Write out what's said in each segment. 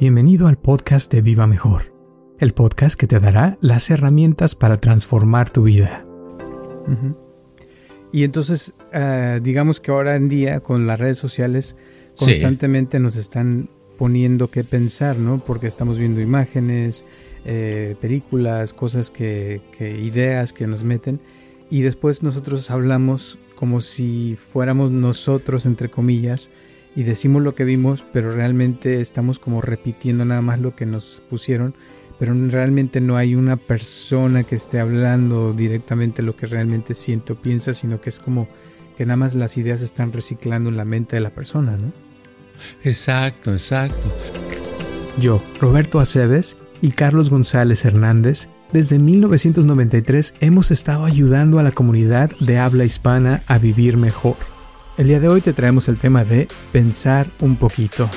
Bienvenido al podcast de Viva Mejor, el podcast que te dará las herramientas para transformar tu vida. Y entonces, ah, digamos que ahora en día con las redes sociales constantemente nos están poniendo que pensar, ¿no? Porque estamos viendo imágenes, eh, películas, cosas que, que, ideas que nos meten y después nosotros hablamos como si fuéramos nosotros, entre comillas, y decimos lo que vimos, pero realmente estamos como repitiendo nada más lo que nos pusieron, pero realmente no hay una persona que esté hablando directamente lo que realmente siente o piensa, sino que es como que nada más las ideas están reciclando en la mente de la persona, ¿no? Exacto, exacto. Yo, Roberto Aceves y Carlos González Hernández, desde 1993 hemos estado ayudando a la comunidad de habla hispana a vivir mejor el día de hoy te traemos el tema de pensar un poquito.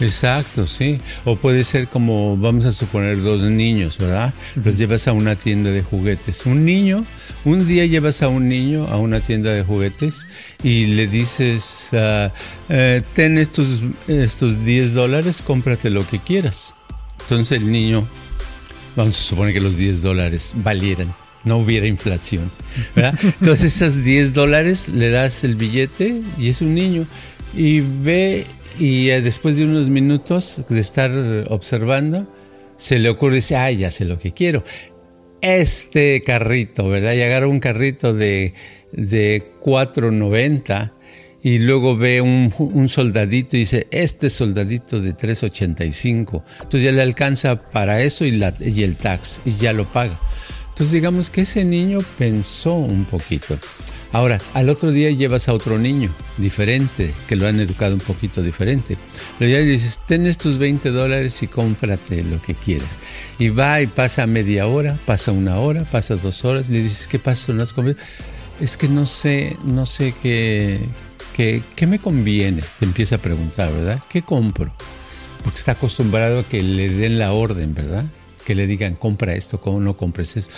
Exacto, sí. O puede ser como, vamos a suponer, dos niños, ¿verdad? Los llevas a una tienda de juguetes. Un niño, un día llevas a un niño a una tienda de juguetes y le dices, ah, eh, ten estos, estos 10 dólares, cómprate lo que quieras. Entonces el niño, vamos a suponer que los 10 dólares valieran no hubiera inflación. ¿verdad? Entonces esos 10 dólares le das el billete y es un niño. Y ve y eh, después de unos minutos de estar observando, se le ocurre, dice, ay, ya sé lo que quiero. Este carrito, ¿verdad? Y agarra un carrito de, de 4.90 y luego ve un, soldadito y dice, este soldadito de 3.85. Entonces ya le alcanza para eso y, y el tax y ya lo paga. Entonces digamos que ese niño pensó un poquito. Ahora, al otro día llevas a otro niño diferente, que lo han educado un poquito diferente. Lo ya dices, ten estos 20 dólares y cómprate lo que quieras. Y va y pasa media hora, pasa una hora, pasa dos horas, le dices, ¿qué pasa con las comidas? Es que no sé, no sé qué, qué, qué me conviene. Te empieza a preguntar, ¿verdad? ¿Qué compro? Porque está acostumbrado a que le den la orden, ¿verdad? Que le digan compra esto, cómo no compres eso.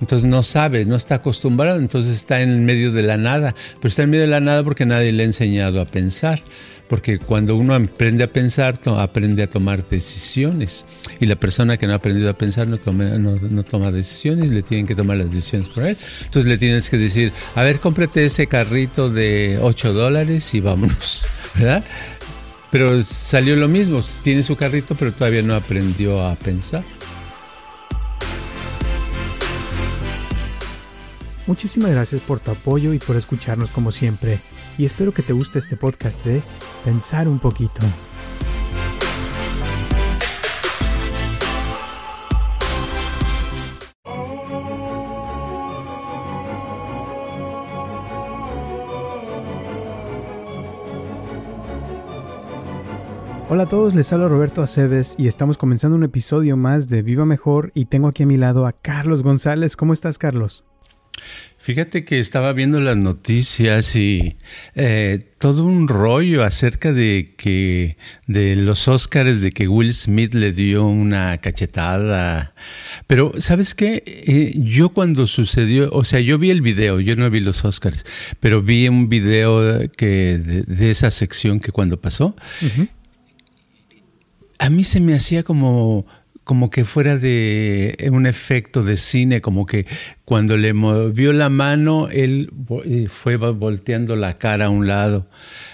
Entonces no sabe, no está acostumbrado, entonces está en medio de la nada, pero está en medio de la nada porque nadie le ha enseñado a pensar. Porque cuando uno aprende a pensar, aprende a tomar decisiones. Y la persona que no ha aprendido a pensar no toma, no, toma decisiones, le tienen que tomar las decisiones por él. Entonces le tienes que decir, a ver, cómprate ese carrito de 8 dólares y vámonos, ¿verdad? Pero salió lo mismo, tiene su carrito, pero todavía no aprendió a pensar. Muchísimas gracias por tu apoyo y por escucharnos como siempre, y espero que te guste este podcast de Pensar un poquito. Hola a todos, les habla Roberto Aceves y estamos comenzando un episodio más de Viva Mejor y tengo aquí a mi lado a Carlos González. ¿Cómo estás, Carlos? Fíjate que estaba viendo las noticias y eh, todo un rollo acerca de que de los Óscares de que Will Smith le dio una cachetada. Pero sabes qué, eh, yo cuando sucedió, o sea, yo vi el video, yo no vi los Óscares, pero vi un video que de, esa sección que cuando pasó, a mí se me hacía como como que fuera de un efecto de cine, como que cuando le movió la mano, él eh, fue volteando la cara a un lado.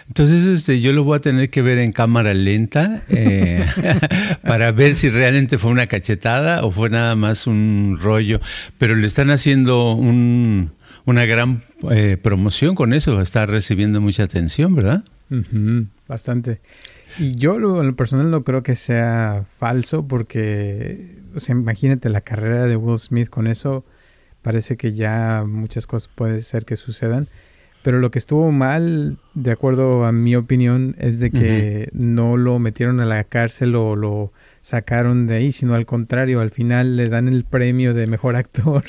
Entonces, este, yo lo voy a tener que ver en cámara lenta eh, para ver si realmente fue una cachetada o fue nada más un rollo. Pero le están haciendo una gran eh, promoción con eso, está recibiendo mucha atención, ¿verdad? bastante. Y yo lo, en lo personal no creo que sea falso porque, o sea, imagínate la carrera de Will Smith con eso, parece que ya muchas cosas puede ser que sucedan. Pero lo que estuvo mal, de acuerdo a mi opinión, es de que no lo metieron a la cárcel o lo sacaron de ahí, sino al contrario, al final le dan el premio de mejor actor.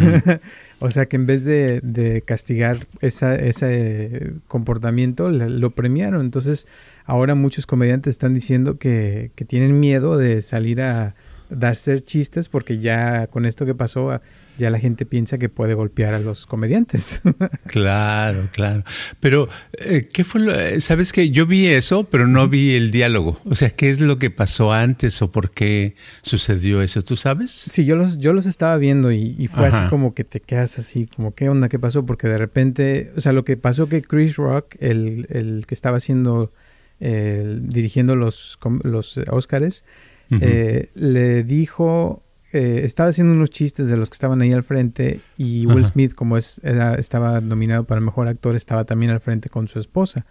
o sea que en vez de, castigar esa, ese comportamiento, lo premiaron. Entonces, ahora muchos comediantes están diciendo que, tienen miedo de salir a dar ser chistes porque ya con esto que pasó ya la gente piensa que puede golpear a los comediantes. claro, claro. Pero, eh, ¿qué fue lo, eh, Sabes que yo vi eso, pero no vi el diálogo. O sea, ¿qué es lo que pasó antes o por qué sucedió eso? ¿Tú sabes? Sí, yo los, yo los estaba viendo y, fue así como que te quedas así, como, ¿qué onda? ¿Qué pasó? Porque de repente, o sea, lo que pasó que Chris Rock, el, el que estaba haciendo, dirigiendo los, los Eh, le dijo eh, estaba haciendo unos chistes de los que estaban ahí al frente y Will Smith, como es, estaba nominado para el mejor actor, estaba también al frente con su esposa.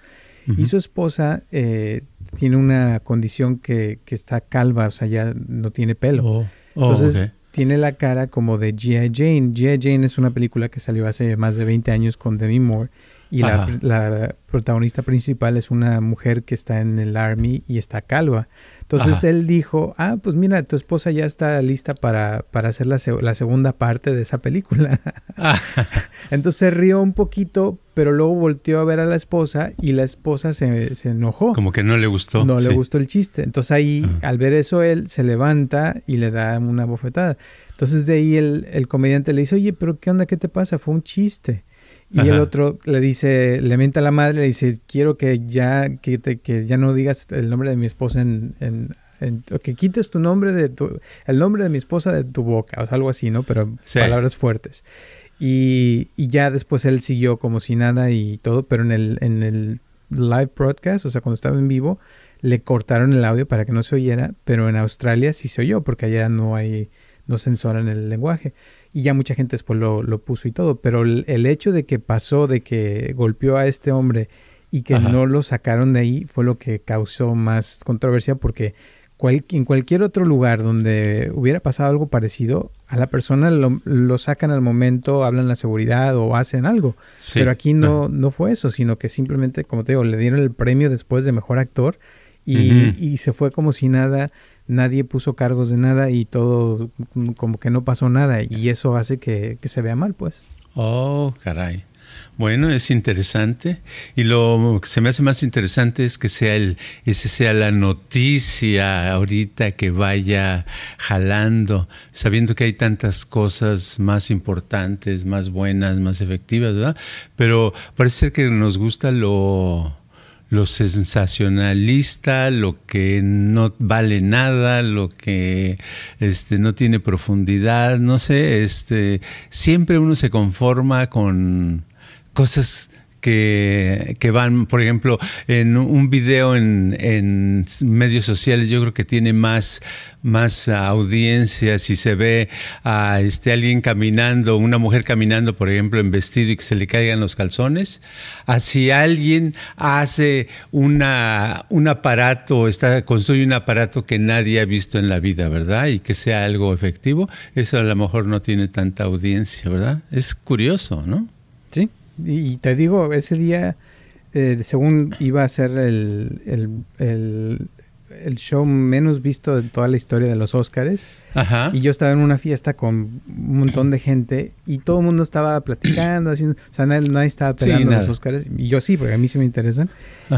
Y su esposa eh, tiene una condición que, que, está calva, o sea, ya no tiene pelo. Oh. Oh, Entonces tiene la cara como de G.I. Jane. G.I. Jane es una película que salió hace más de 20 años con Demi Moore y la, protagonista principal es una mujer que está en el army y está calva. Entonces él dijo, ah, pues mira, tu esposa ya está lista para, para hacer la, la, segunda parte de esa película. Entonces se rió un poquito, pero luego volteó a ver a la esposa y la esposa se, se enojó. Como que no le gustó. No le gustó el chiste. Entonces ahí, al ver eso, él se levanta y le da una bofetada. Entonces de ahí el, el comediante le dice, oye, pero ¿qué onda? ¿Qué te pasa? Fue un chiste. Y el otro le dice, le mienta a la madre, le dice, quiero que ya, que, te, que ya no digas el nombre de mi esposa en, en, que quites tu nombre de tu, el nombre de mi esposa de tu boca, o sea, algo así, ¿no? Pero palabras fuertes. Y, y, ya después él siguió como si nada y todo, pero en el, en el live broadcast, o sea, cuando estaba en vivo, le cortaron el audio para que no se oyera, pero en Australia sí se oyó, porque allá no hay, no censuran el lenguaje y ya mucha gente después lo, lo puso y todo, pero el, hecho de que pasó, de que golpeó a este hombre y que no lo sacaron de ahí fue lo que causó más controversia porque en cualquier otro lugar donde hubiera pasado algo parecido, a la persona lo, sacan al momento, hablan la seguridad o hacen algo. Pero aquí no, no fue eso, sino que simplemente, como te digo, le dieron el premio después de mejor actor y, y se fue como si nada nadie puso cargos de nada y todo como que no pasó nada y eso hace que, se vea mal, pues. Oh, caray. Bueno, es interesante y lo que se me hace más interesante es que sea el ese sea la noticia ahorita que vaya jalando, sabiendo que hay tantas cosas más importantes, más buenas, más efectivas, ¿verdad? Pero parece ser que nos gusta lo lo sensacionalista, lo que no vale nada, lo que este, no tiene profundidad, no sé, este, siempre uno se conforma con cosas que, van, por ejemplo, en un video en, en, medios sociales, yo creo que tiene más, más audiencia si se ve a este, alguien caminando, una mujer caminando, por ejemplo, en vestido y que se le caigan los calzones, a si alguien hace una, un aparato, está, construye un aparato que nadie ha visto en la vida, ¿verdad? Y que sea algo efectivo, eso a lo mejor no tiene tanta audiencia, ¿verdad? Es curioso, ¿no? Sí, y te digo, ese día, eh, según iba a ser el, el, el, show menos visto de toda la historia de los Óscares, y yo estaba en una fiesta con un montón de gente y todo el mundo estaba platicando, haciendo, o sea, nadie, estaba peleando los Óscares, y yo sí, porque a mí sí me interesan,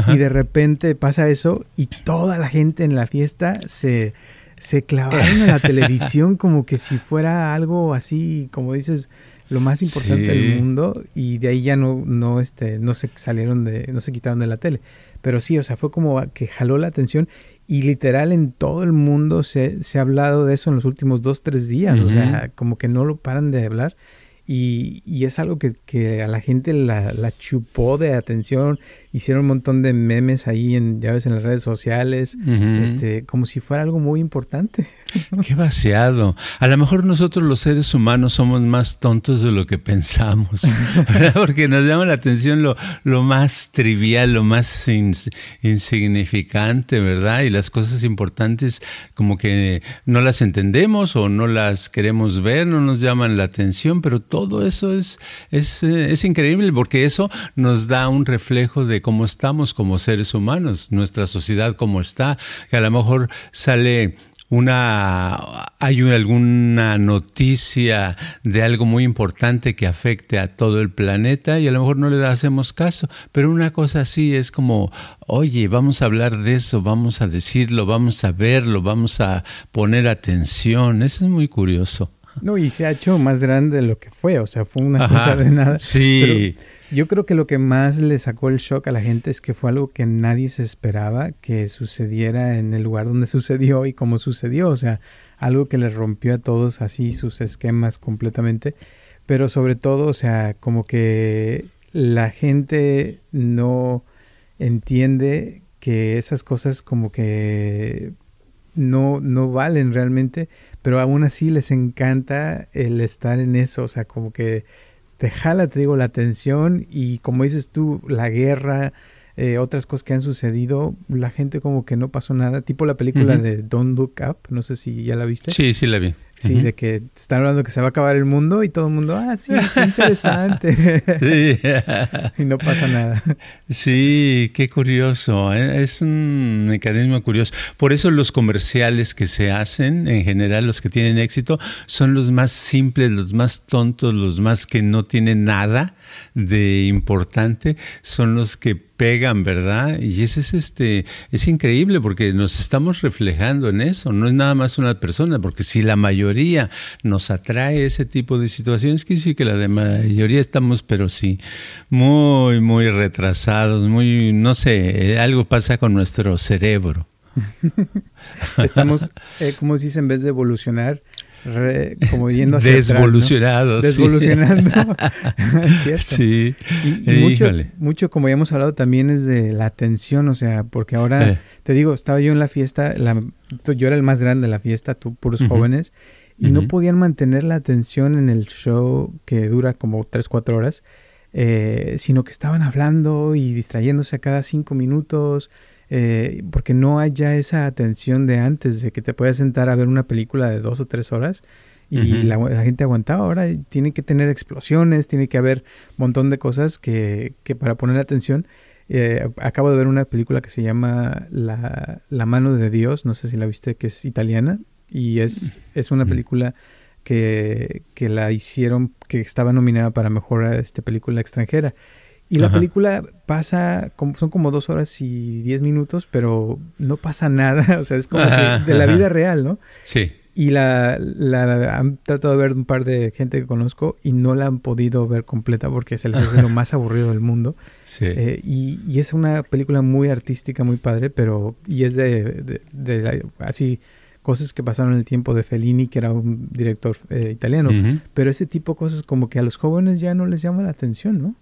y de repente pasa eso y toda la gente en la fiesta se se clavaron en la televisión como que si fuera algo así, como dices, lo más importante del mundo y de ahí ya no, no, este, no se salieron de, no se quitaron de la tele. Pero sí, o sea, fue como que jaló la atención y literal en todo el mundo se, se ha hablado de eso en los últimos dos, tres días. O sea, como que no lo paran de hablar. Y, y, es algo que, que, a la gente la, la, chupó de atención. Hicieron un montón de memes ahí en, ya ves, en las redes sociales, este, como si fuera algo muy importante. Qué vaciado. A lo mejor nosotros los seres humanos somos más tontos de lo que pensamos, porque nos llama la atención lo, lo más trivial, lo más insignificante, ¿verdad? Y las cosas importantes como que no las entendemos o no las queremos ver, no nos llaman la atención, pero todo eso es, es, eh, es increíble porque eso nos da un reflejo de cómo estamos como seres humanos, nuestra sociedad cómo está, que a lo mejor sale una hay alguna noticia de algo muy importante que afecte a todo el planeta y a lo mejor no le hacemos caso, pero una cosa así es como, oye, vamos a hablar de eso, vamos a decirlo, vamos a verlo, vamos a poner atención, eso es muy curioso. No, y se ha hecho más grande de lo que fue, o sea, fue una cosa de nada. Sí. yo creo que lo que más le sacó el shock a la gente es que fue algo que nadie se esperaba que sucediera en el lugar donde sucedió y cómo sucedió, o sea, algo que les rompió a todos así sus esquemas completamente, pero sobre todo, o sea, como que la gente no entiende que esas cosas como que no, no valen realmente, pero aún así les encanta el estar en eso, o sea, como que te jala, te digo, la atención y como dices tú, la guerra, eh, otras cosas que han sucedido, la gente como que no pasó nada, tipo la película de Don't Look Up, no sé si ya la viste. Sí, sí la vi. Sí, de que están hablando que se va a acabar el mundo y todo el mundo, ah, sí, qué interesante. Sí. y no pasa nada. Sí, qué curioso. ¿eh? Es un mecanismo curioso. Por eso los comerciales que se hacen, en general, los que tienen éxito, son los más simples, los más tontos, los más que no tienen nada de importante, son los que pegan, ¿verdad? Y ese es este, es increíble porque nos estamos reflejando en eso, no es nada más una persona, porque si la mayoría nos atrae ese tipo de situaciones, que sí que la de mayoría estamos, pero sí, muy, muy retrasados, muy, no sé, algo pasa con nuestro cerebro. Estamos, eh, como se dice, en vez de evolucionar, como yendo hacia Desvolucionados. Desvolucionando. cierto. Sí. Y, mucho, mucho, como ya hemos hablado, también es de la atención, o sea, porque ahora, eh. te digo, estaba yo en la fiesta, yo era el más grande de la fiesta, tú, puros jóvenes, y no podían mantener la atención en el show que dura como 3, 4 horas, eh, sino que estaban hablando y distrayéndose a cada 5 minutos, eh, porque no hay ya esa atención de antes, de que te puedas sentar a ver una película de dos o tres horas y la, gente aguantaba. Ahora tiene que tener explosiones, tiene que haber un montón de cosas que, que para poner atención. Eh, acabo de ver una película que se llama la, la, mano de Dios, no sé si la viste, que es italiana y es, es una película que, que la hicieron, que estaba nominada para mejor este, película extranjera. Y la película pasa, como, son como dos horas y diez minutos, pero no pasa nada, o sea, es como de la vida real, ¿no? Sí. Y la, la, han tratado de ver un par de gente que conozco y no la han podido ver completa porque se les hace lo más aburrido del mundo. Sí. Eh, y, y, es una película muy artística, muy padre, pero, y es de, de, así, cosas que pasaron en el tiempo de Fellini, que era un director eh, italiano, pero ese tipo de cosas como que a los jóvenes ya no les llama la atención, ¿no?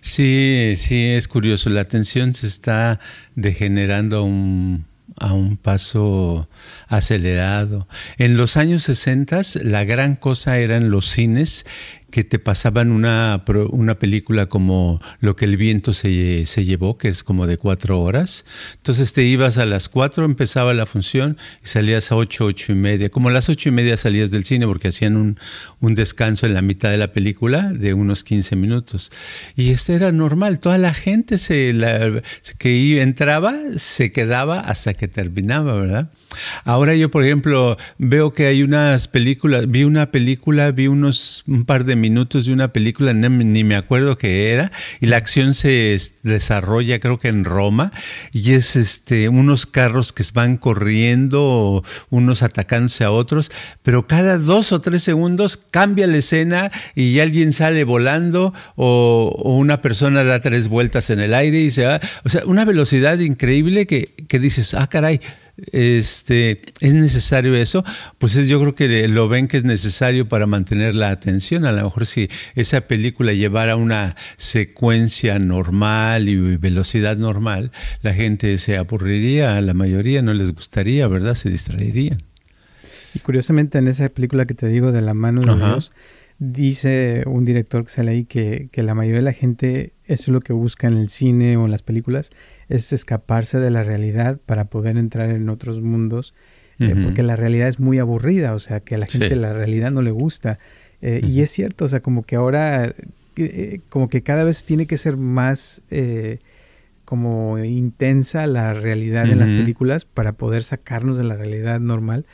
Sí, sí, es curioso. La atención se está degenerando a un, a un paso acelerado. En los años 60 la gran cosa eran los cines que te pasaban una, una película como Lo que el viento se, se, llevó, que es como de cuatro horas. Entonces te ibas a las cuatro, empezaba la función y salías a ocho, ocho y media. Como a las ocho y media salías del cine porque hacían un, un descanso en la mitad de la película de unos 15 minutos. Y esto era normal. Toda la gente se, la, que entraba se quedaba hasta que terminaba, ¿verdad? Ahora yo, por ejemplo, veo que hay unas películas, vi una película, vi unos un par de minutos de una película, ni, me acuerdo qué era, y la acción se desarrolla creo que en Roma, y es este unos carros que van corriendo, unos atacándose a otros, pero cada dos o tres segundos cambia la escena y alguien sale volando o, o una persona da tres vueltas en el aire y se va, o sea, una velocidad increíble que, que dices, ah, caray, este, es necesario eso, pues es, yo creo que lo ven que es necesario para mantener la atención. A lo mejor si esa película llevara una secuencia normal y velocidad normal, la gente se aburriría, a la mayoría no les gustaría, ¿verdad? Se distraerían. Y curiosamente en esa película que te digo de la mano de Dios, dice un director que sale ahí que, que la mayoría de la gente eso es lo que busca en el cine o en las películas, es escaparse de la realidad para poder entrar en otros mundos, eh, porque la realidad es muy aburrida, o sea, que a la gente la realidad no le gusta. Eh, y es cierto, o sea, como que ahora, eh, como que cada vez tiene que ser más como intensa la realidad en las películas para poder sacarnos de la realidad normal.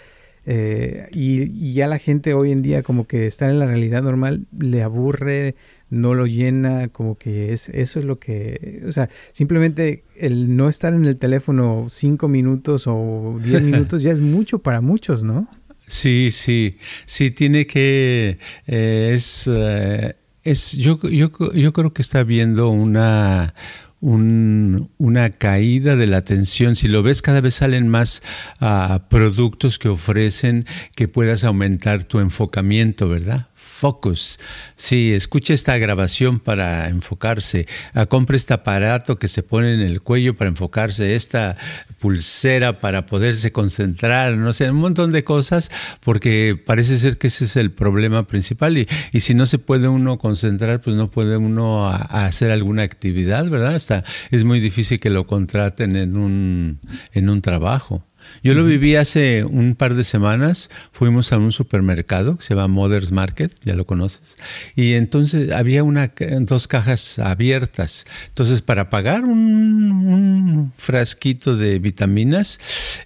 Eh, y, ya la gente hoy en día como que estar en la realidad normal le aburre, no lo llena, como que es eso es lo que, o sea, simplemente el no estar en el teléfono cinco minutos o diez minutos ya es mucho para muchos, ¿no? Sí, sí, sí, tiene que, eh, es, eh, es yo, yo, yo creo que está habiendo una, una caída de la atención. Si lo ves, cada vez salen más ah, productos que ofrecen que puedas aumentar tu enfocamiento, ¿verdad? Focus. Sí, escuche esta grabación para enfocarse. Ah, compre este aparato que se pone en el cuello para enfocarse. Esta pulsera para poderse concentrar. No sé, un montón de cosas porque parece ser que ese es el problema principal. Y, y si no se puede uno concentrar, pues no puede uno hacer alguna actividad, ¿verdad? Hasta es muy difícil que lo contraten en un, en un trabajo. Yo lo viví hace un par de semanas. Fuimos a un supermercado que se llama Mother's Market, ya lo conoces. Y entonces había una, dos cajas abiertas. Entonces, para pagar un, frasquito de vitaminas,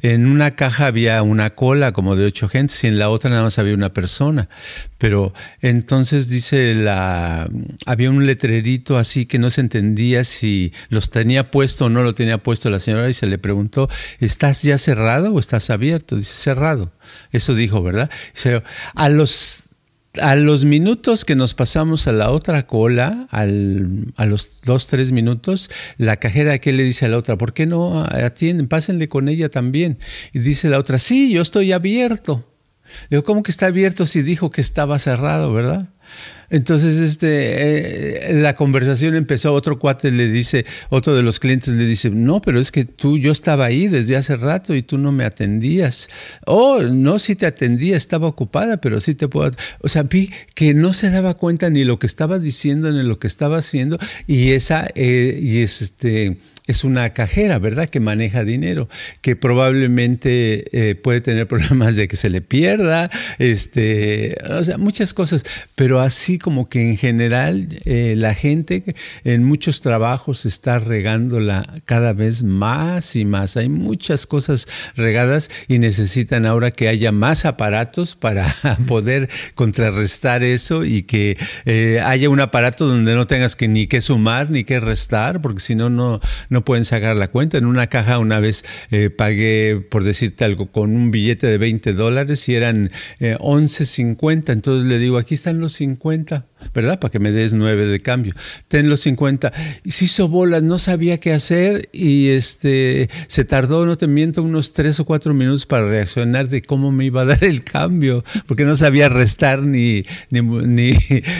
en una caja había una cola como de ocho gentes y en la otra nada más había una persona. Pero entonces dice la. Había un letrerito así que no se entendía si los tenía puesto o no lo tenía puesto la señora y se le preguntó: ¿Estás ya cerrado o estás abierto? Dice: cerrado. Eso dijo, ¿verdad? a los a los minutos que nos pasamos a la otra cola, al, a los dos, tres minutos, la cajera que le dice a la otra, ¿por qué no atienden? Pásenle con ella también. Y dice la otra, sí, yo estoy abierto. Digo, ¿cómo que está abierto si dijo que estaba cerrado, verdad? Entonces, este, eh, la conversación empezó, otro cuate le dice, otro de los clientes le dice, no, pero es que tú, yo estaba ahí desde hace rato y tú no me atendías. Oh, no, sí te atendía, estaba ocupada, pero sí te puedo... O sea, vi que no se daba cuenta ni lo que estaba diciendo ni lo que estaba haciendo y esa, eh, y este es una cajera, ¿verdad? Que maneja dinero, que probablemente eh, puede tener problemas de que se le pierda, este, o sea, muchas cosas, pero así como que en general eh, la gente en muchos trabajos está regándola cada vez más y más. Hay muchas cosas regadas y necesitan ahora que haya más aparatos para poder contrarrestar eso y que eh, haya un aparato donde no tengas que ni que sumar ni que restar, porque si no, no no pueden sacar la cuenta. En una caja una vez eh, pagué, por decirte algo, con un billete de 20 dólares y eran eh, 11.50. Entonces le digo, aquí están los 50, ¿verdad? Para que me des 9 de cambio. Ten los 50. Y se hizo bolas, no sabía qué hacer y este se tardó, no te miento, unos 3 o 4 minutos para reaccionar de cómo me iba a dar el cambio, porque no sabía restar ni, ni,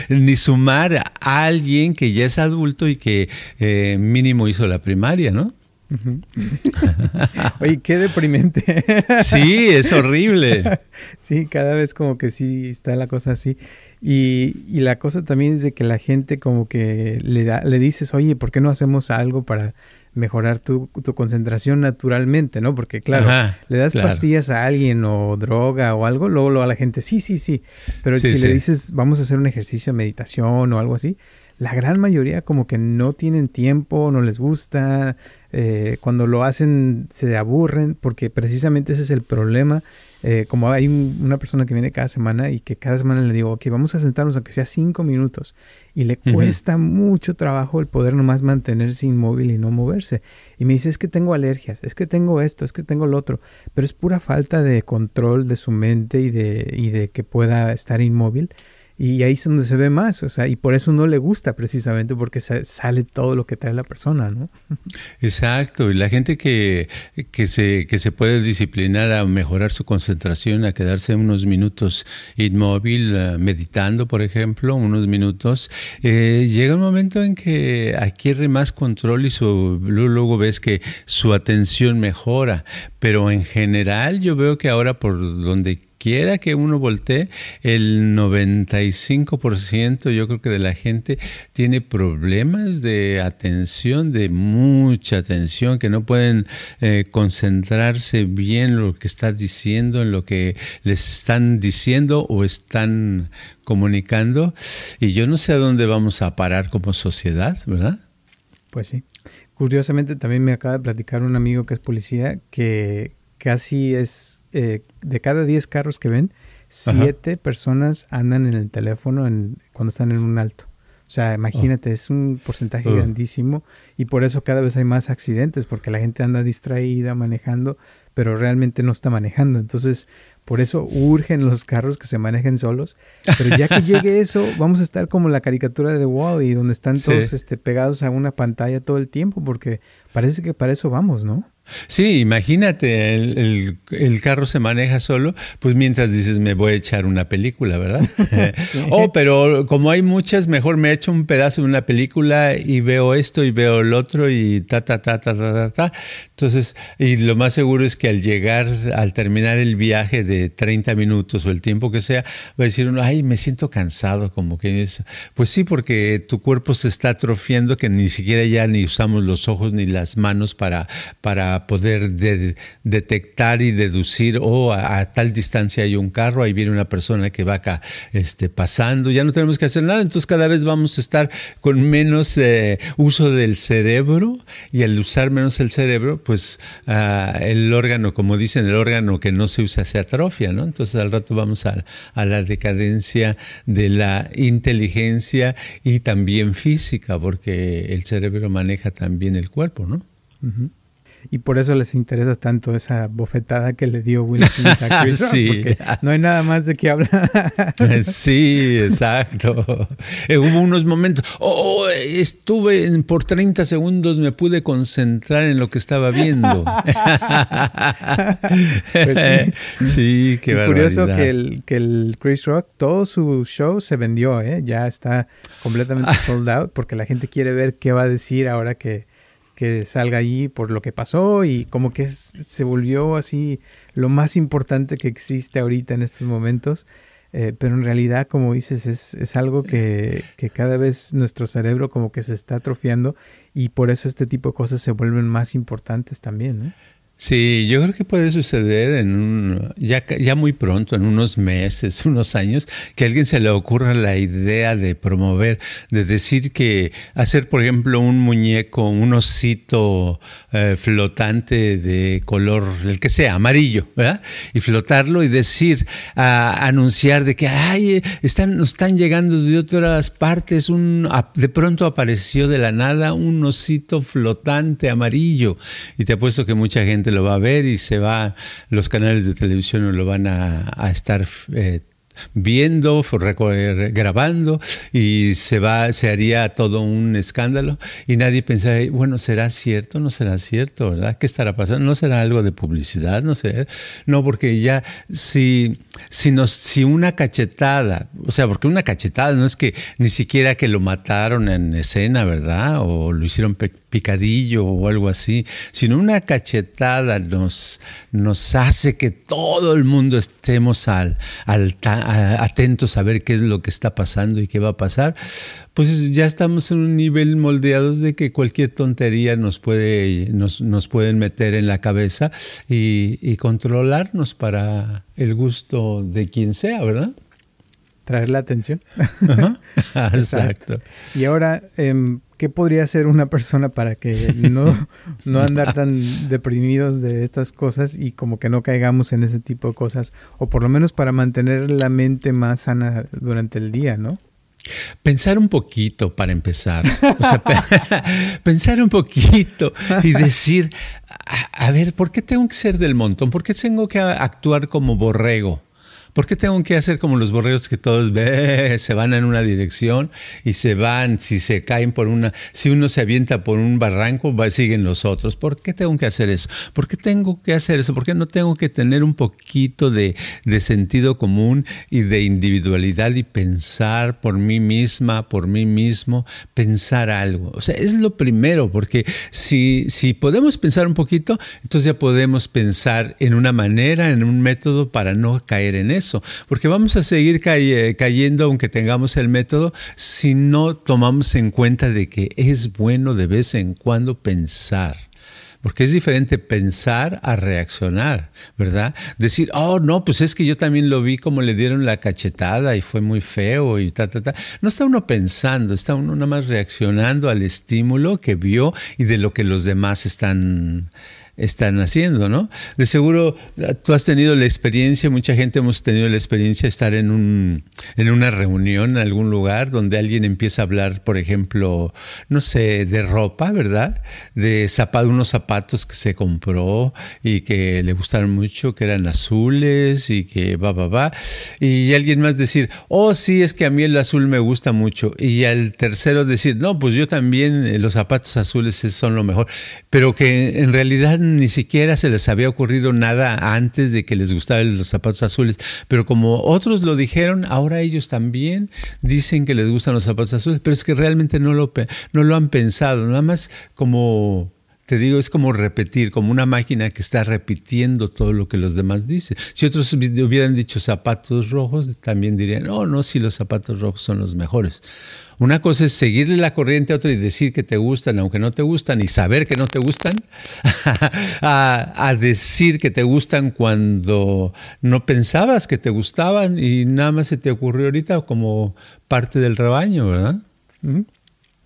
ni, sumar a alguien que ya es adulto y que eh, mínimo hizo la primaria ¿no? Oye, qué deprimente. sí, es horrible. sí, cada vez como que sí está la cosa así. Y, y, la cosa también es de que la gente como que le, da, le dices, oye, ¿por qué no hacemos algo para mejorar tu, tu concentración naturalmente, ¿no? Porque claro, le das pastillas a alguien o droga o algo, luego, luego a la gente, sí, sí, sí. Pero si le dices, vamos a hacer un ejercicio de meditación o algo así, la gran mayoría como que no tienen tiempo, no les gusta, eh, cuando lo hacen se aburren, porque precisamente ese es el problema. Eh, como hay una persona que viene cada semana y que cada semana le digo, ok, vamos a sentarnos aunque sea cinco minutos, y le cuesta mucho trabajo el poder nomás mantenerse inmóvil y no moverse. Y me dice, es que tengo alergias, es que tengo esto, es que tengo lo otro, pero es pura falta de control de su mente y de, y de que pueda estar inmóvil. Y ahí es donde se ve más, o sea, y por eso no le gusta precisamente porque sale todo lo que trae la persona, ¿no? Exacto, y la gente que, que, se, que se puede disciplinar a mejorar su concentración, a quedarse unos minutos inmóvil, eh, meditando, por ejemplo, unos minutos, eh, llega un momento en que adquiere más control y su, luego ves que su atención mejora, pero en general yo veo que ahora por donde quiera que uno voltee, el 95% yo creo que de la gente tiene problemas de atención, de mucha atención, que no pueden eh, concentrarse bien en lo que estás diciendo, en lo que les están diciendo o están comunicando. Y yo no sé a dónde vamos a parar como sociedad, ¿verdad? Pues sí. Curiosamente también me acaba de platicar un amigo que es policía que casi es eh, de cada 10 carros que ven, 7 personas andan en el teléfono en, cuando están en un alto. O sea, imagínate, es un porcentaje grandísimo y por eso cada vez hay más accidentes, porque la gente anda distraída manejando, pero realmente no está manejando. Entonces, por eso urgen los carros que se manejen solos. Pero ya que llegue eso, vamos a estar como la caricatura de The Wall y donde están todos este, pegados a una pantalla todo el tiempo, porque parece que para eso vamos, ¿no? Sí, imagínate, el, el, carro se maneja solo, pues mientras dices me voy a echar una película, ¿verdad? Oh, pero como hay muchas, mejor me echo un pedazo de una película y veo esto y veo el otro y ta, ta, ta, ta, ta, ta, ta. Entonces, y lo más seguro es que al llegar, al terminar el viaje de 30 minutos o el tiempo que sea, va a decir uno, ay, me siento cansado, como que es... Pues sí, porque tu cuerpo se está atrofiando que ni siquiera ya ni usamos los ojos ni las manos para... para poder detectar y deducir, oh, a, tal distancia hay un carro, ahí viene una persona que va acá este, pasando, ya no tenemos que hacer nada, entonces cada vez vamos a estar con menos eh, uso del cerebro y al usar menos el cerebro, pues ah, el órgano, como dicen, el órgano que no se usa se atrofia, ¿no? Entonces al rato vamos a, a la decadencia de la inteligencia y también física, porque el cerebro maneja también el cuerpo, ¿no? Y por eso les interesa tanto esa bofetada que le dio Will Smith a Chris sí. porque no hay nada más de qué hablar. sí, exacto. Eh, hubo unos momentos, oh, estuve por 30 segundos, me pude concentrar en lo que estaba viendo. pues sí. sí, qué y curioso que el, que el Chris Rock, todo su show se vendió, ¿eh? ya está completamente sold out porque la gente quiere ver qué va a decir ahora que que salga allí por lo que pasó y como que se volvió así lo más importante que existe ahorita en estos momentos. Eh, pero en realidad, como dices, es, es algo que, que, cada vez nuestro cerebro como que se está atrofiando y por eso este tipo de cosas se vuelven más importantes también. Sí, yo creo que puede suceder en un, ya, ya muy pronto, en unos meses, unos años, que a alguien se le ocurra la idea de promover, de decir que hacer, por ejemplo, un muñeco, un osito eh, flotante de color, el que sea, amarillo, ¿verdad? Y flotarlo y decir, anunciar de que, ay, están, nos están llegando de otras partes, un, de pronto apareció de la nada un osito flotante amarillo. Y te apuesto que mucha gente lo va a ver y se va, los canales de televisión lo van a, estar eh, viendo, grabando y se va, se haría todo un escándalo y nadie pensaría, bueno, ¿será cierto? ¿No será cierto? ¿Verdad? ¿Qué estará pasando? ¿No será algo de publicidad? No sé. No, porque ya si, si, nos, si una cachetada, o sea, porque una cachetada no es que ni siquiera que lo mataron en escena, ¿verdad? O lo hicieron picadillo o algo así, sino una cachetada nos, nos hace que todo el mundo estemos al, al, atentos a ver qué es lo que está pasando y qué va a pasar, pues ya estamos en un nivel moldeados de que cualquier tontería nos, puede, nos, nos pueden meter en la cabeza y, controlarnos para el gusto de quien sea, ¿verdad? Traer la atención. Exacto. Y ahora, em, ¿qué podría hacer una persona para que no, no andar tan deprimidos de estas cosas y como que no caigamos en ese tipo de cosas? O por lo menos para mantener la mente más sana durante el día, ¿no? Pensar un poquito para empezar. O sea, pensar un poquito y decir, a, a, ver, ¿por qué tengo que ser del montón? ¿Por qué tengo que actuar como borrego? ¿Por qué tengo que hacer como los borregos que todos ve, se van en una dirección y se van, si se caen por una, si uno se avienta por un barranco, va, siguen los otros? ¿Por qué tengo que hacer eso? ¿Por qué tengo que hacer eso? ¿Por qué no tengo que tener un poquito de, de sentido común y de individualidad y pensar por mí misma, por mí mismo, pensar algo? O sea, es lo primero, porque si, si podemos pensar un poquito, entonces ya podemos pensar en una manera, en un método para no caer en eso porque vamos a seguir cayendo aunque tengamos el método si no tomamos en cuenta de que es bueno de vez en cuando pensar porque es diferente pensar a reaccionar, ¿verdad? Decir, oh, no, pues es que yo también lo vi como le dieron la cachetada y fue muy feo y ta, ta, ta. No está uno pensando, está uno nada más reaccionando al estímulo que vio y de lo que los demás están están haciendo, ¿no? De seguro tú has tenido la experiencia, mucha gente hemos tenido la experiencia de estar en, un, en una reunión en algún lugar donde alguien empieza a hablar, por ejemplo, no sé, de ropa, ¿verdad? De zapatos, unos zapatos que se compró y que le gustaron mucho, que eran azules y que va, va, va. Y alguien más decir, oh, sí, es que a mí el azul me gusta mucho. Y al tercero decir, no, pues yo también eh, los zapatos azules son lo mejor. Pero que en realidad ni siquiera se les había ocurrido nada antes de que les gustaran los zapatos azules, pero como otros lo dijeron, ahora ellos también dicen que les gustan los zapatos azules, pero es que realmente no lo, no lo han pensado, nada más como te digo, es como repetir, como una máquina que está repitiendo todo lo que los demás dicen. Si otros hubieran dicho zapatos rojos, también dirían, oh, no, si los zapatos rojos son los mejores. Una cosa es seguirle la corriente a otro y decir que te gustan, aunque no te gustan, y saber que no te gustan, a, decir que te gustan cuando no pensabas que te gustaban y nada más se te ocurrió ahorita como parte del rebaño, ¿verdad?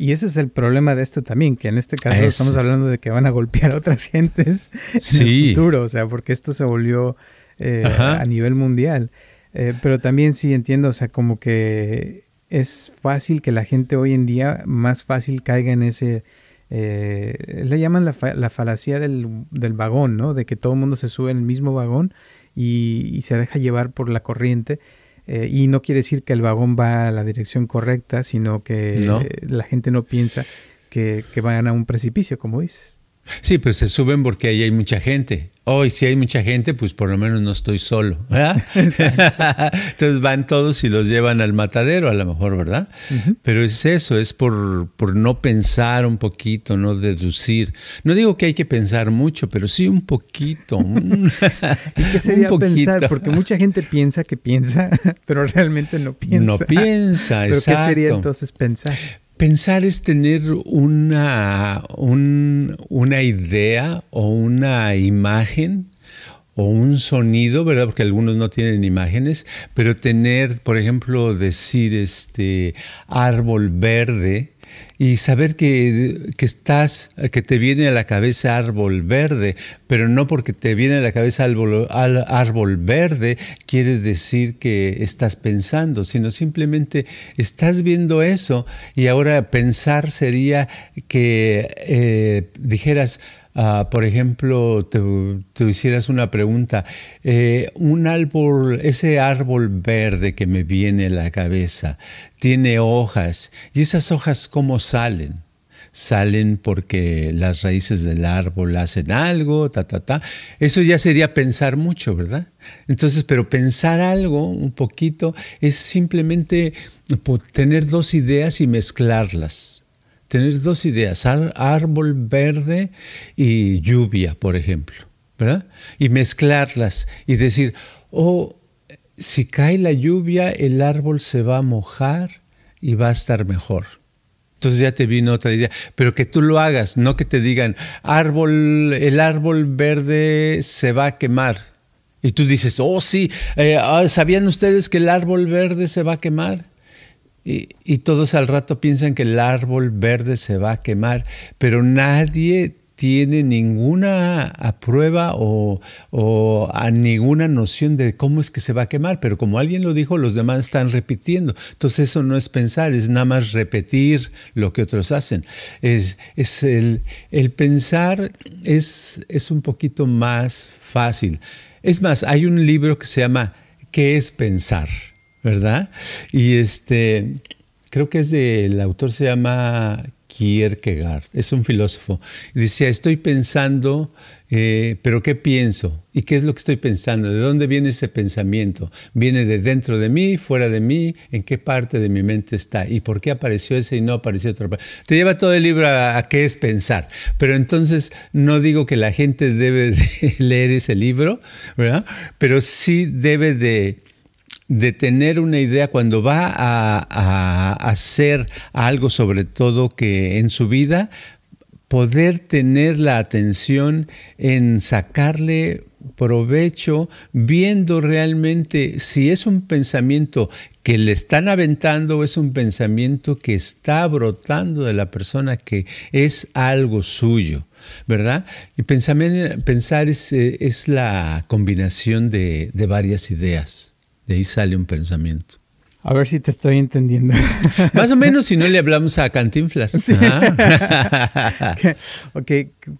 Y ese es el problema de esto también, que en este caso estamos hablando de que van a golpear a otras gentes en el futuro, o sea, porque esto se volvió eh, a nivel mundial. Eh, pero también sí entiendo, o sea, como que es fácil que la gente hoy en día más fácil caiga en ese, eh, le llaman la, la falacia del, del, vagón, ¿no? De que todo el mundo se sube en el mismo vagón y, y se deja llevar por la corriente. Eh, y no quiere decir que el vagón va a la dirección correcta, sino que la gente no piensa que, que van a un precipicio, como dices. Sí, pues se suben porque ahí hay mucha gente. Hoy si hay mucha gente, pues por lo menos no estoy solo. Entonces van todos y los llevan al matadero, a lo mejor, ¿verdad? Pero es eso, es por, por no pensar un poquito, no deducir. No digo que hay que pensar mucho, pero sí un poquito. ¿Y qué sería pensar? Porque mucha gente piensa que piensa, pero realmente no piensa. No piensa, ¿Pero ¿Qué sería entonces pensar? Pensar es tener una, una idea o una imagen o un sonido, ¿verdad? Porque algunos no tienen imágenes, pero tener, por ejemplo, decir este árbol verde y saber que, estás, que te viene a la cabeza árbol verde, pero no porque te viene a la cabeza árbol, árbol verde quieres decir que estás pensando, sino simplemente estás viendo eso y ahora pensar sería que eh, dijeras, Ah, por ejemplo, te, hicieras una pregunta, eh, un árbol, ese árbol verde que me viene a la cabeza, tiene hojas, ¿y esas hojas cómo salen? Salen porque las raíces del árbol hacen algo, ta, ta, ta. Eso ya sería pensar mucho, ¿verdad? Entonces, pero pensar algo un poquito es simplemente tener dos ideas y mezclarlas tener dos ideas, árbol verde y lluvia, por ejemplo, ¿verdad? Y mezclarlas y decir, oh, si cae la lluvia, el árbol se va a mojar y va a estar mejor. Entonces ya te vino otra idea, pero que tú lo hagas, no que te digan, árbol, el árbol verde se va a quemar. Y tú dices, oh sí, eh, ah, ¿sabían ustedes que el árbol verde se va a quemar? Y, todos al rato piensan que el árbol verde se va a quemar, pero nadie tiene ninguna prueba o, a ninguna noción de cómo es que se va a quemar, pero como alguien lo dijo, los demás están repitiendo. Entonces eso no es pensar, es nada más repetir lo que otros hacen. Es, es el, el, pensar es, es un poquito más fácil. Es más, hay un libro que se llama ¿Qué es pensar? ¿Verdad? Y este, creo que es de, el autor se llama Kierkegaard, es un filósofo. Dice, estoy pensando, eh, pero ¿qué pienso? ¿Y qué es lo que estoy pensando? ¿De dónde viene ese pensamiento? ¿Viene de dentro de mí, fuera de mí? ¿En qué parte de mi mente está? ¿Y por qué apareció ese y no apareció otro? Te lleva todo el libro a, qué es pensar. Pero entonces no digo que la gente debe de leer ese libro, ¿verdad? Pero sí debe de de tener una idea cuando va a, hacer algo sobre todo que en su vida poder tener la atención en sacarle provecho viendo realmente si es un pensamiento que le están aventando o es un pensamiento que está brotando de la persona que es algo suyo, ¿verdad? Y pensar, pensar es, eh, es, la combinación de, de varias ideas, de ahí sale un pensamiento. A ver si te estoy entendiendo. Más o menos si no le hablamos a Cantinflas. Sí. ok,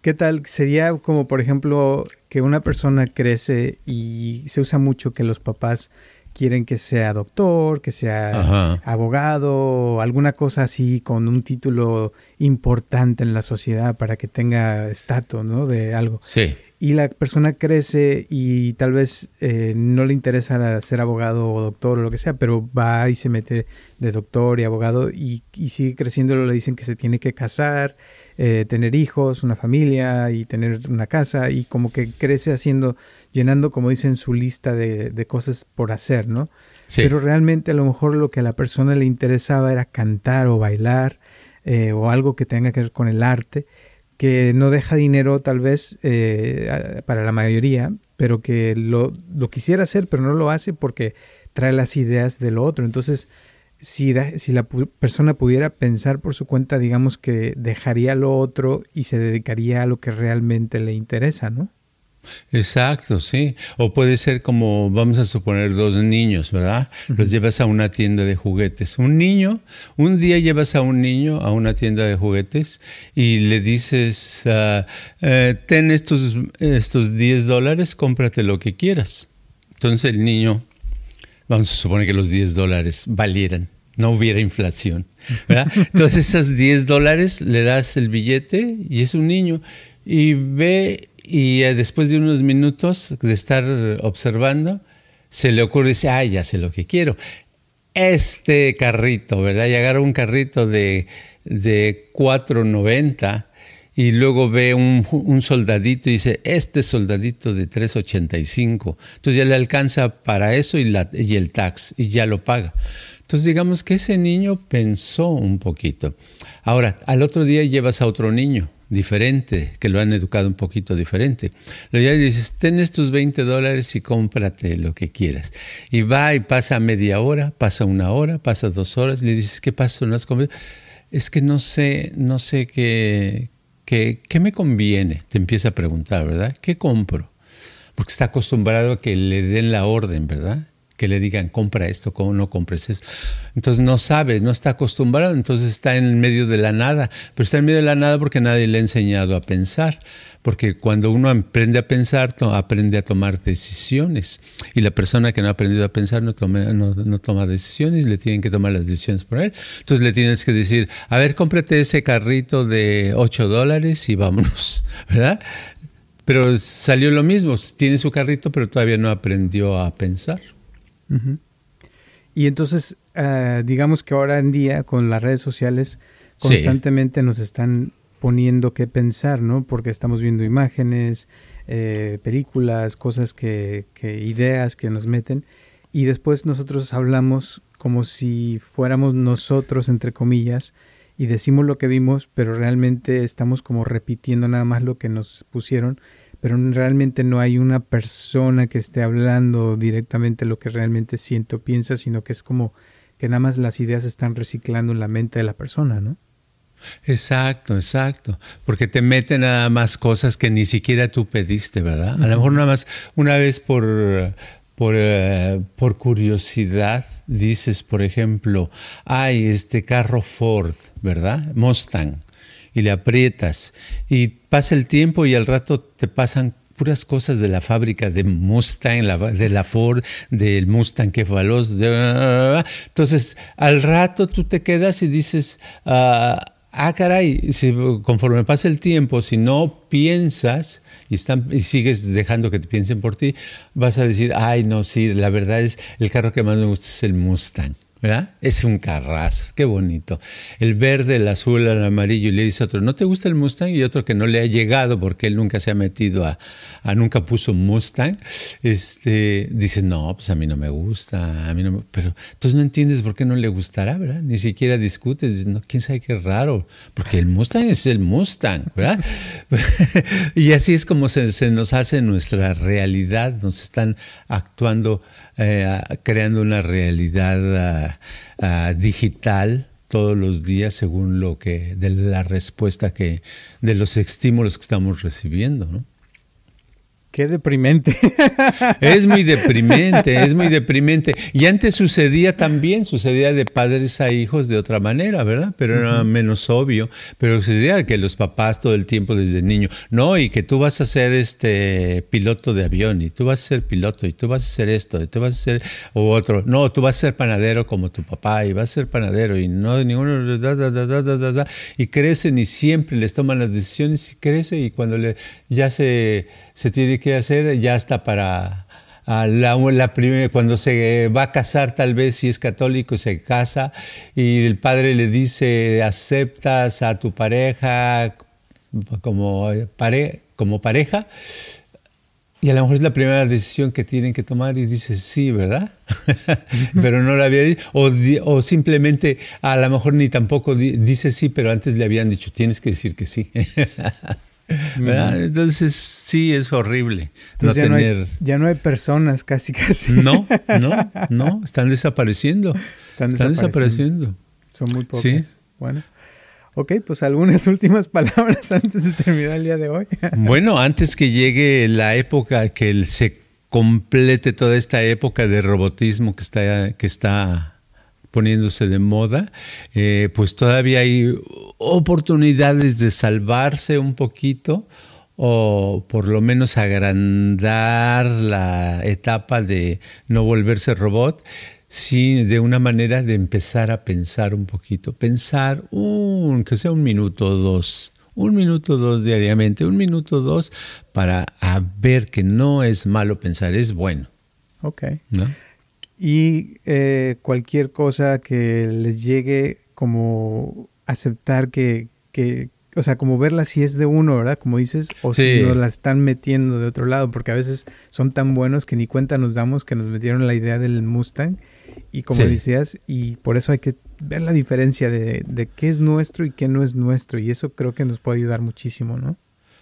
¿qué tal? Sería como, por ejemplo, que una persona crece y se usa mucho que los papás quieren que sea doctor, que sea abogado, alguna cosa así con un título importante en la sociedad para que tenga estatus, ¿no? De algo. Sí y la persona crece y tal vez eh, no le interesa ser abogado o doctor o lo que sea, pero va y se mete de doctor y abogado y, sigue creciendo, le dicen que se tiene que casar, eh, tener hijos, una familia y tener una casa y como que crece haciendo, llenando, como dicen, su lista de, cosas por hacer, ¿no? Pero realmente a lo mejor lo que a la persona le interesaba era cantar o bailar eh, o algo que tenga que ver con el arte que no deja dinero tal vez eh, para la mayoría, pero que lo, quisiera hacer, pero no lo hace porque trae las ideas de lo otro. Entonces, si, si la persona pudiera pensar por su cuenta, digamos que dejaría lo otro y se dedicaría a lo que realmente le interesa, ¿no? Exacto, sí. O puede ser como, vamos a suponer, dos niños, ¿verdad? Los llevas a una tienda de juguetes. Un niño, un día llevas a un niño a una tienda de juguetes y le dices, ah, eh, ten estos, estos 10 dólares, cómprate lo que quieras. Entonces el niño, vamos a suponer que los 10 dólares valieran no hubiera inflación. ¿verdad? Entonces, esos 10 dólares le das el billete y es un niño y ve y eh, después de unos minutos de estar observando, se le ocurre, dice, ay, ya sé lo que quiero. Este carrito, ¿verdad? Y agarra un carrito de, de 4.90 y luego ve un, un, soldadito y dice, este soldadito de 3.85. Entonces ya le alcanza para eso y, y el tax y ya lo paga. Entonces digamos que ese niño pensó un poquito. Ahora, al otro día llevas a otro niño diferente, que lo han educado un poquito diferente. Lo ya dices, ten estos 20 dólares y cómprate lo que quieras. Y va y pasa media hora, pasa una hora, pasa dos horas, le dices, ¿qué pasa? ¿No has Es que no sé, no sé qué, qué, qué me conviene, te empieza a preguntar, ¿verdad? ¿Qué compro? Porque está acostumbrado a que le den la orden, ¿verdad? Que le digan compra esto, cómo no compres eso. Entonces no sabe, no está acostumbrado, entonces está en medio de la nada, pero está en medio de la nada porque nadie le ha enseñado a pensar, porque cuando uno aprende a pensar, aprende a tomar decisiones, y la persona que no ha aprendido a pensar no toma, no, toma decisiones, le tienen que tomar las decisiones por él. Entonces le tienes que decir, a ver, cómprate ese carrito de 8 dólares y vámonos, ¿verdad? Pero salió lo mismo, tiene su carrito, pero todavía no aprendió a pensar. Y entonces, ah, digamos que ahora en día con las redes sociales constantemente nos están poniendo que pensar, ¿no? Porque estamos viendo imágenes, eh, películas, cosas que, que, ideas que nos meten. Y después nosotros hablamos como si fuéramos nosotros, entre comillas, y decimos lo que vimos, pero realmente estamos como repitiendo nada más lo que nos pusieron pero realmente no hay una persona que esté hablando directamente lo que realmente siente o piensa, sino que es como que nada más las ideas están reciclando en la mente de la persona, ¿no? Exacto, exacto, porque te meten nada más cosas que ni siquiera tú pediste, ¿verdad? A lo mejor nada más una vez por, por, eh, por curiosidad dices, por ejemplo, ay, este carro Ford, ¿verdad? Mustang y le aprietas y pasa el tiempo y al rato te pasan puras cosas de la fábrica de Mustang, de la Ford, del Mustang que falos. Entonces, al rato tú te quedas y dices, ah, ah caray, si, conforme pasa el tiempo, si no piensas y, están, y sigues dejando que te piensen por ti, vas a decir, ay, no, sí, la verdad es, el carro que más me gusta es el Mustang. ¿Verdad? Es un carrazo, qué bonito. El verde, el azul, el amarillo, y le dice a otro, ¿no te gusta el Mustang? Y otro que no le ha llegado porque él nunca se ha metido a, a nunca puso Mustang, este, dice, no, pues a mí no me gusta, a mí no pero entonces no entiendes por qué no le gustará, ¿verdad? Ni siquiera discutes, no, quién sabe qué raro, porque el Mustang es el Mustang, ¿verdad? y así es como se, se nos hace nuestra realidad, nos están actuando eh, creando una realidad ah, digital todos los días según lo que de la respuesta que de los estímulos que estamos recibiendo, ¿no? Qué deprimente. Es muy deprimente, es muy deprimente. Y antes sucedía también, sucedía de padres a hijos de otra manera, ¿verdad? Pero era menos obvio. Pero sucedía que los papás todo el tiempo desde niño, no, y que tú vas a ser este piloto de avión, y tú vas a ser piloto, y tú vas a ser esto, y tú vas a ser o otro. No, tú vas a ser panadero como tu papá, y vas a ser panadero, y no ninguno, da, da, da, y crecen y siempre les toman las decisiones y crece, y cuando le, ya se se tiene que hacer ya hasta para la, la primera, cuando se va a casar tal vez si es católico se casa y el padre le dice aceptas a tu pareja como, pare, como pareja y a lo mejor es la primera decisión que tienen que tomar y dice sí, ¿verdad? pero no la había dicho. O, o, simplemente a lo mejor ni tampoco dice sí, pero antes le habían dicho tienes que decir que sí. Entonces sí es horrible no ya, tener... no hay, ya no hay personas casi casi. No, no, no, están desapareciendo. Están, desapareciendo. Son muy pocas. Bueno. Ok, pues algunas últimas palabras antes de terminar el día de hoy. bueno, antes que llegue la época que se complete toda esta época de robotismo que está, que está poniéndose de moda, eh, pues todavía hay oportunidades de salvarse un poquito o por lo menos agrandar la etapa de no volverse robot, sí de una manera de empezar a pensar un poquito, pensar un, que sea un minuto o dos, un minuto o dos diariamente, un minuto o dos para ver que no es malo pensar, es bueno. Ok. ¿no? Y eh, cualquier cosa que les llegue como aceptar que, que, o sea, como verla si es de uno, ¿verdad? Como dices, o si nos la están metiendo de otro lado, porque a veces son tan buenos que ni cuenta nos damos que nos metieron la idea del Mustang y como decías, y por eso hay que ver la diferencia de, de, qué es nuestro y qué no es nuestro, y eso creo que nos puede ayudar muchísimo, ¿no?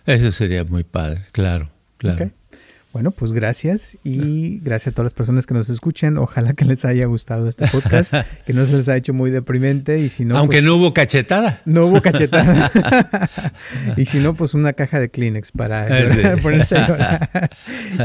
Eso sería muy padre, claro, claro. Bueno, pues gracias y gracias a todas las personas que nos escuchan. Ojalá que les haya gustado este podcast, que no se les ha hecho muy deprimente y si no... Aunque pues no hubo cachetada. No hubo cachetada. y si no, pues una caja de Kleenex para ah, ponerse a llorar.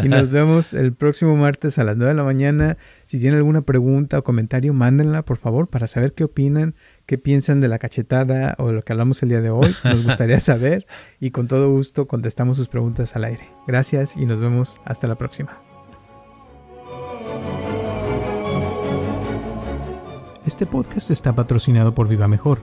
y nos vemos el próximo martes a las 9 de la mañana. Si tienen alguna pregunta o comentario, mándenla por favor para saber qué opinan qué piensan de la cachetada o de lo que hablamos el día de hoy. Nos gustaría saber y con todo gusto contestamos sus preguntas al aire. Gracias y nos vemos hasta la próxima. Este podcast está patrocinado por Viva Mejor.